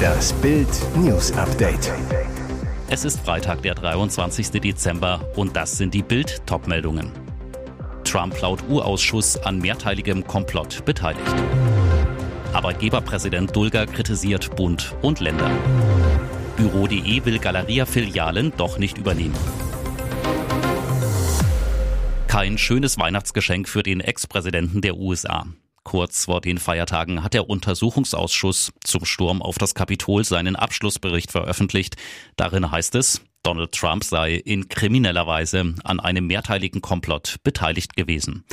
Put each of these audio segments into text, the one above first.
Das Bild News Update. Es ist Freitag, der 23. Dezember und das sind die Bild Topmeldungen. Trump laut U-Ausschuss an mehrteiligem Komplott beteiligt. Arbeitgeberpräsident Dulger kritisiert Bund und Länder. Büro.de will Galeria-Filialen doch nicht übernehmen. Kein schönes Weihnachtsgeschenk für den Ex-Präsidenten der USA. Kurz vor den Feiertagen hat der Untersuchungsausschuss zum Sturm auf das Kapitol seinen Abschlussbericht veröffentlicht. Darin heißt es, Donald Trump sei in krimineller Weise an einem mehrteiligen Komplott beteiligt gewesen.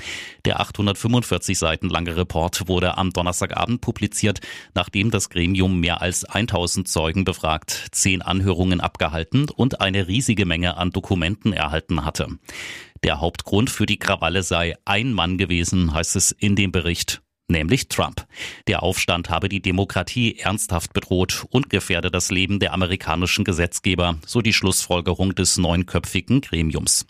Der 845 Seiten lange Report wurde am Donnerstagabend publiziert, nachdem das Gremium mehr als 1000 Zeugen befragt, zehn Anhörungen abgehalten und eine riesige Menge an Dokumenten erhalten hatte. Der Hauptgrund für die Krawalle sei ein Mann gewesen, heißt es in dem Bericht, nämlich Trump. Der Aufstand habe die Demokratie ernsthaft bedroht und gefährde das Leben der amerikanischen Gesetzgeber, so die Schlussfolgerung des neunköpfigen Gremiums.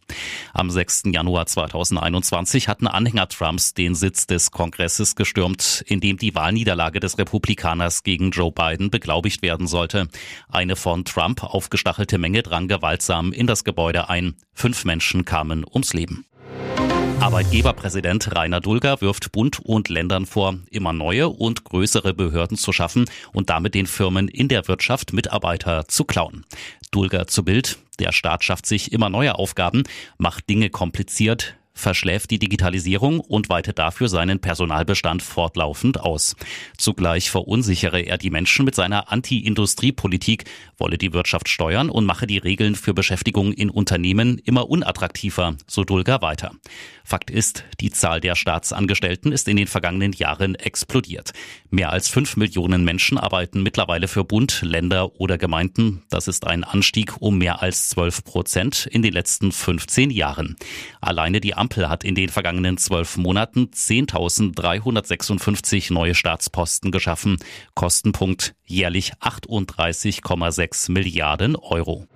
Am 6. Januar 2021 hatten Anhänger Trumps den Sitz des Kongresses gestürmt, in dem die Wahlniederlage des Republikaners gegen Joe Biden beglaubigt werden sollte. Eine von Trump aufgestachelte Menge drang gewaltsam in das Gebäude ein. Fünf Menschen kamen ums Leben. Arbeitgeberpräsident Rainer Dulger wirft Bund und Ländern vor, immer neue und größere Behörden zu schaffen und damit den Firmen in der Wirtschaft Mitarbeiter zu klauen. Dulger zu Bild, der Staat schafft sich immer neue Aufgaben, macht Dinge kompliziert, verschläft die Digitalisierung und weitet dafür seinen Personalbestand fortlaufend aus. Zugleich verunsichere er die Menschen mit seiner Anti-Industrie-Politik, wolle die Wirtschaft steuern und mache die Regeln für Beschäftigung in Unternehmen immer unattraktiver, so Dulger weiter. Fakt ist, die Zahl der Staatsangestellten ist in den vergangenen Jahren explodiert. Mehr als fünf Millionen Menschen arbeiten mittlerweile für Bund, Länder oder Gemeinden. Das ist ein Anstieg um mehr als zwölf Prozent in den letzten 15 Jahren. Alleine die Ampel hat in den vergangenen zwölf Monaten 10.356 neue Staatsposten geschaffen. Kostenpunkt jährlich 38,6 Milliarden Euro.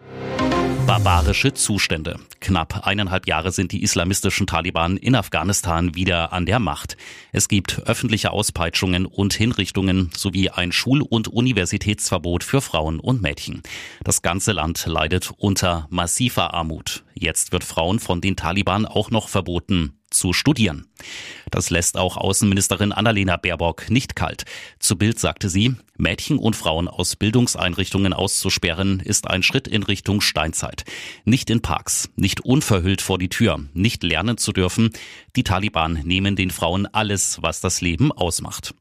Barbarische Zustände. Knapp eineinhalb Jahre sind die islamistischen Taliban in Afghanistan wieder an der Macht. Es gibt öffentliche Auspeitschungen und Hinrichtungen sowie ein Schul- und Universitätsverbot für Frauen und Mädchen. Das ganze Land leidet unter massiver Armut. Jetzt wird Frauen von den Taliban auch noch verboten, zu studieren. Das lässt auch Außenministerin Annalena Baerbock nicht kalt. Zu Bild sagte sie, Mädchen und Frauen aus Bildungseinrichtungen auszusperren, ist ein Schritt in Richtung Steinzeit. Nicht in Parks, nicht unverhüllt vor die Tür, nicht lernen zu dürfen. Die Taliban nehmen den Frauen alles, was das Leben ausmacht.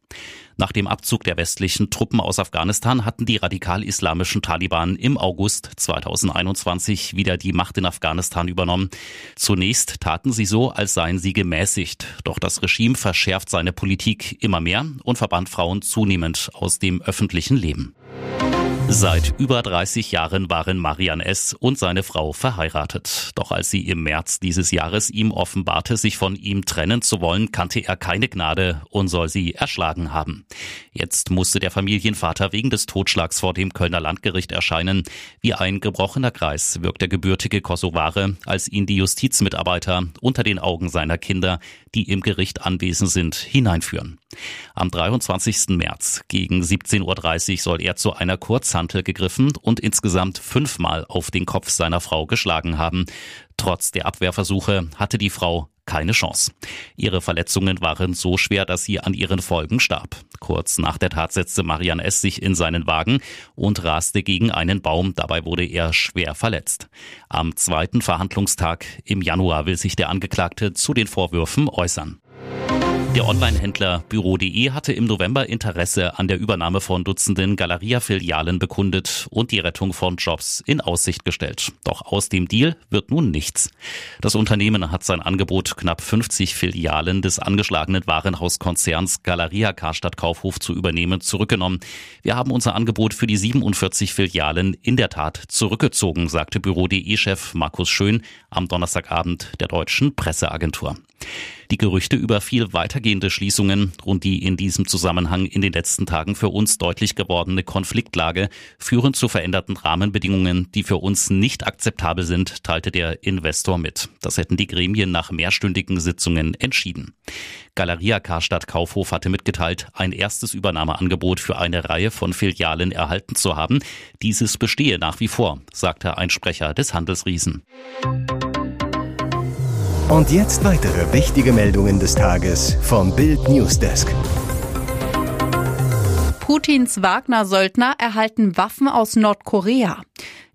Nach dem Abzug der westlichen Truppen aus Afghanistan hatten die radikal-islamischen Taliban im August 2021 wieder die Macht in Afghanistan übernommen. Zunächst taten sie so, als seien sie gemäßigt. Doch das Regime verschärft seine Politik immer mehr und verbannt Frauen zunehmend aus dem öffentlichen Leben. Seit über 30 Jahren waren Marian S. und seine Frau verheiratet. Doch als sie im März dieses Jahres ihm offenbarte, sich von ihm trennen zu wollen, kannte er keine Gnade und soll sie erschlagen haben. Jetzt musste der Familienvater wegen des Totschlags vor dem Kölner Landgericht erscheinen. Wie ein gebrochener Kreis wirkt der gebürtige Kosovare, als ihn die Justizmitarbeiter unter den Augen seiner Kinder, die im Gericht anwesend sind, hineinführen. Am 23. März gegen 17.30 Uhr soll er zu einer Kurzhantel gegriffen und insgesamt fünfmal auf den Kopf seiner Frau geschlagen haben. Trotz der Abwehrversuche hatte die Frau keine Chance. Ihre Verletzungen waren so schwer, dass sie an ihren Folgen starb. Kurz nach der Tat setzte Marian S. sich in seinen Wagen und raste gegen einen Baum. Dabei wurde er schwer verletzt. Am zweiten Verhandlungstag im Januar will sich der Angeklagte zu den Vorwürfen äußern. Der Online-Händler Büro.de hatte im November Interesse an der Übernahme von Dutzenden Galeria-Filialen bekundet und die Rettung von Jobs in Aussicht gestellt. Doch aus dem Deal wird nun nichts. Das Unternehmen hat sein Angebot, knapp 50 Filialen des angeschlagenen Warenhauskonzerns Galeria Karstadt Kaufhof zu übernehmen, zurückgenommen. Wir haben unser Angebot für die 47 Filialen in der Tat zurückgezogen, sagte Büro.de-Chef Markus Schön am Donnerstagabend der deutschen Presseagentur. Die Gerüchte über viel weitergehende Schließungen und die in diesem Zusammenhang in den letzten Tagen für uns deutlich gewordene Konfliktlage führen zu veränderten Rahmenbedingungen, die für uns nicht akzeptabel sind, teilte der Investor mit. Das hätten die Gremien nach mehrstündigen Sitzungen entschieden. Galeria Karstadt Kaufhof hatte mitgeteilt, ein erstes Übernahmeangebot für eine Reihe von Filialen erhalten zu haben. Dieses bestehe nach wie vor, sagte ein Sprecher des Handelsriesen. Und jetzt weitere wichtige Meldungen des Tages vom Bild Newsdesk. Putins Wagner-Söldner erhalten Waffen aus Nordkorea.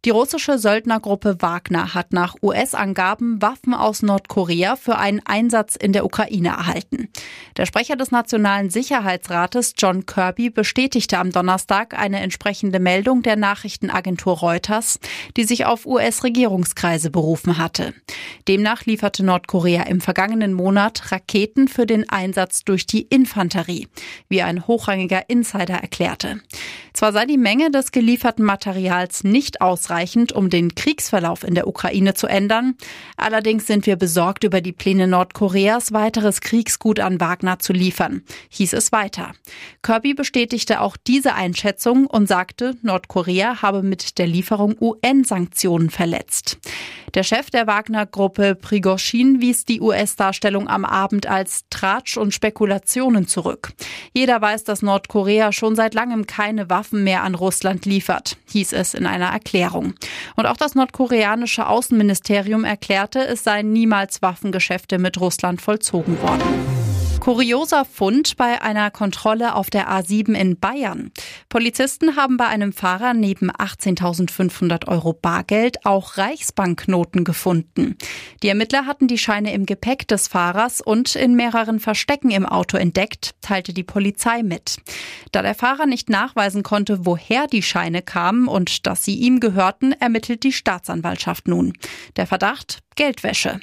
Die russische Söldnergruppe Wagner hat nach US-Angaben Waffen aus Nordkorea für einen Einsatz in der Ukraine erhalten. Der Sprecher des Nationalen Sicherheitsrates John Kirby bestätigte am Donnerstag eine entsprechende Meldung der Nachrichtenagentur Reuters, die sich auf US-Regierungskreise berufen hatte. Demnach lieferte Nordkorea im vergangenen Monat Raketen für den Einsatz durch die Infanterie, wie ein hochrangiger Insider erklärte. Zwar sei die Menge des gelieferten Materials nicht ausreichend, ausreichend, um den Kriegsverlauf in der Ukraine zu ändern. Allerdings sind wir besorgt über die Pläne Nordkoreas, weiteres Kriegsgut an Wagner zu liefern, hieß es weiter. Kirby bestätigte auch diese Einschätzung und sagte, Nordkorea habe mit der Lieferung UN-Sanktionen verletzt. Der Chef der Wagner-Gruppe Prigozhin wies die US-Darstellung am Abend als Tratsch und Spekulationen zurück. Jeder weiß, dass Nordkorea schon seit langem keine Waffen mehr an Russland liefert, hieß es in einer Erklärung. Regierung. Und auch das nordkoreanische Außenministerium erklärte, es seien niemals Waffengeschäfte mit Russland vollzogen worden. Kurioser Fund bei einer Kontrolle auf der A7 in Bayern. Polizisten haben bei einem Fahrer neben 18.500 Euro Bargeld auch Reichsbanknoten gefunden. Die Ermittler hatten die Scheine im Gepäck des Fahrers und in mehreren Verstecken im Auto entdeckt, teilte die Polizei mit. Da der Fahrer nicht nachweisen konnte, woher die Scheine kamen und dass sie ihm gehörten, ermittelt die Staatsanwaltschaft nun. Der Verdacht Geldwäsche.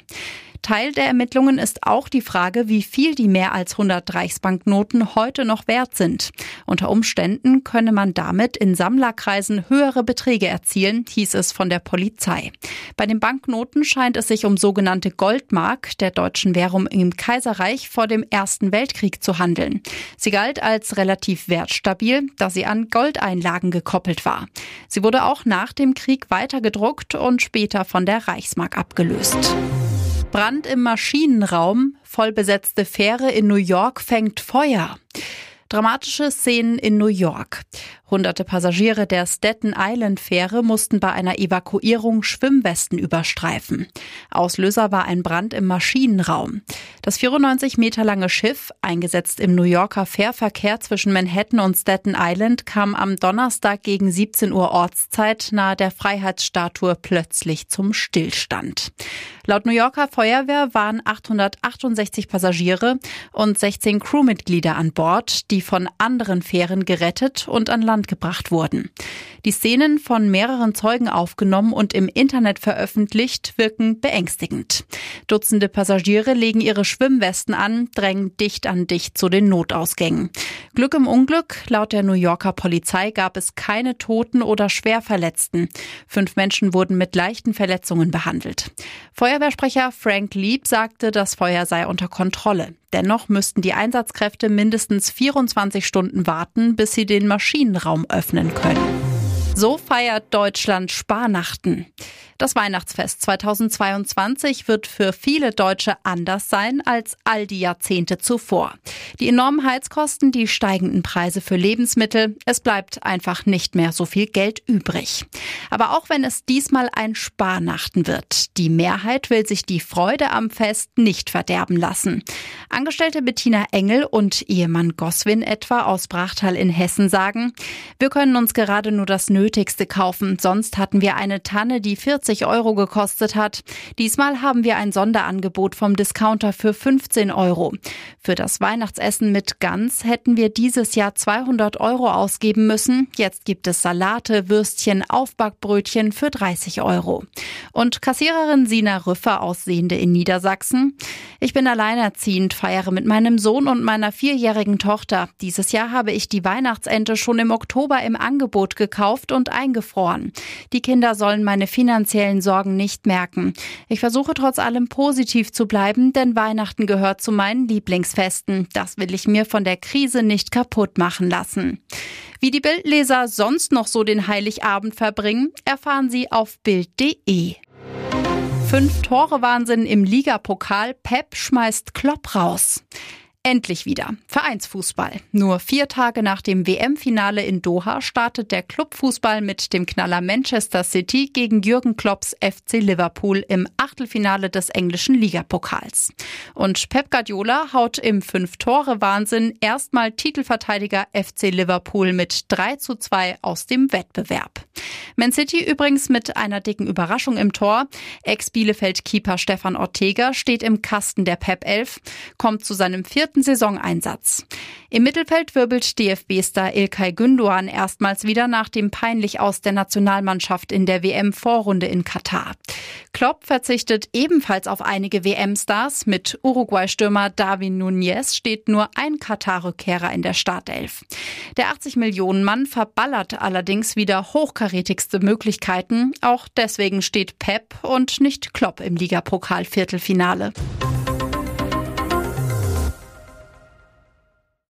Teil der Ermittlungen ist auch die Frage, wie viel die mehr als 100 Reichsbanknoten heute noch wert sind. Unter Umständen könne man damit in Sammlerkreisen höhere Beträge erzielen, hieß es von der Polizei. Bei den Banknoten scheint es sich um sogenannte Goldmark der deutschen Währung im Kaiserreich vor dem Ersten Weltkrieg zu handeln. Sie galt als relativ wertstabil, da sie an Goldeinlagen gekoppelt war. Sie wurde auch nach dem Krieg weiter gedruckt und später von der Reichsmark abgelöst. Brand im Maschinenraum, vollbesetzte Fähre in New York fängt Feuer. Dramatische Szenen in New York. Hunderte Passagiere der Staten Island Fähre mussten bei einer Evakuierung Schwimmwesten überstreifen. Auslöser war ein Brand im Maschinenraum. Das 94 Meter lange Schiff, eingesetzt im New Yorker Fährverkehr zwischen Manhattan und Staten Island, kam am Donnerstag gegen 17 Uhr Ortszeit nahe der Freiheitsstatue plötzlich zum Stillstand. Laut New Yorker Feuerwehr waren 868 Passagiere und 16 Crewmitglieder an Bord, die von anderen Fähren gerettet und an Land gebracht wurden. Die Szenen von mehreren Zeugen aufgenommen und im Internet veröffentlicht wirken beängstigend. Dutzende Passagiere legen ihre Schwimmwesten an, drängen dicht an dicht zu den Notausgängen. Glück im Unglück, laut der New Yorker Polizei gab es keine Toten oder Schwerverletzten. Fünf Menschen wurden mit leichten Verletzungen behandelt. Feuerwehrsprecher Frank Lieb sagte, das Feuer sei unter Kontrolle. Dennoch müssten die Einsatzkräfte mindestens 24 Stunden warten, bis sie den Maschinenraum öffnen können. So feiert Deutschland Sparnachten. Das Weihnachtsfest 2022 wird für viele Deutsche anders sein als all die Jahrzehnte zuvor. Die enormen Heizkosten, die steigenden Preise für Lebensmittel, es bleibt einfach nicht mehr so viel Geld übrig. Aber auch wenn es diesmal ein Sparnachten wird, die Mehrheit will sich die Freude am Fest nicht verderben lassen. Angestellte Bettina Engel und Ehemann Goswin etwa aus Brachtal in Hessen sagen, wir können uns gerade nur das Nötigste kaufen, sonst hatten wir eine Tanne, die 40 Euro gekostet hat. Diesmal haben wir ein Sonderangebot vom Discounter für 15 Euro. Für das Weihnachtsessen mit Gans hätten wir dieses Jahr 200 Euro ausgeben müssen. Jetzt gibt es Salate, Würstchen, Aufbackbrötchen für 30 Euro. Und Kassiererin Sina Rüffer aus Sehende in Niedersachsen. Ich bin alleinerziehend, feiere mit meinem Sohn und meiner vierjährigen Tochter. Dieses Jahr habe ich die Weihnachtsente schon im Oktober im Angebot gekauft und eingefroren. Die Kinder sollen meine finanzielle finanziellen Sorgen nicht merken. Ich versuche trotz allem positiv zu bleiben, denn Weihnachten gehört zu meinen Lieblingsfesten. Das will ich mir von der Krise nicht kaputt machen lassen. Wie die Bildleser sonst noch so den Heiligabend verbringen, erfahren Sie auf Bild.de. Fünf Tore Wahnsinn im Ligapokal. Pep schmeißt Klopp raus. Endlich wieder. Vereinsfußball. Nur vier Tage nach dem WM-Finale in Doha startet der Clubfußball mit dem Knaller Manchester City gegen Jürgen Klopps FC Liverpool im Achtelfinale des englischen Ligapokals. Und Pep Guardiola haut im Fünf-Tore-Wahnsinn erstmal Titelverteidiger FC Liverpool mit 3 zu 2 aus dem Wettbewerb. Man City übrigens mit einer dicken Überraschung im Tor. Ex-Bielefeld-Keeper Stefan Ortega steht im Kasten der Pep 11, kommt zu seinem vierten vierten Saisoneinsatz. Im Mittelfeld wirbelt DFB-Star Ilkay Gündoğan erstmals wieder nach dem peinlich aus der Nationalmannschaft in der WM-Vorrunde in Katar. Klopp verzichtet ebenfalls auf einige WM-Stars. Mit Uruguay-Stürmer Darwin Nunez steht nur ein Katar-Rückkehrer in der Startelf. Der 80-Millionen-Mann verballert allerdings wieder hochkarätigste Möglichkeiten. Auch deswegen steht Pep und nicht Klopp im Ligapokal-Viertelfinale.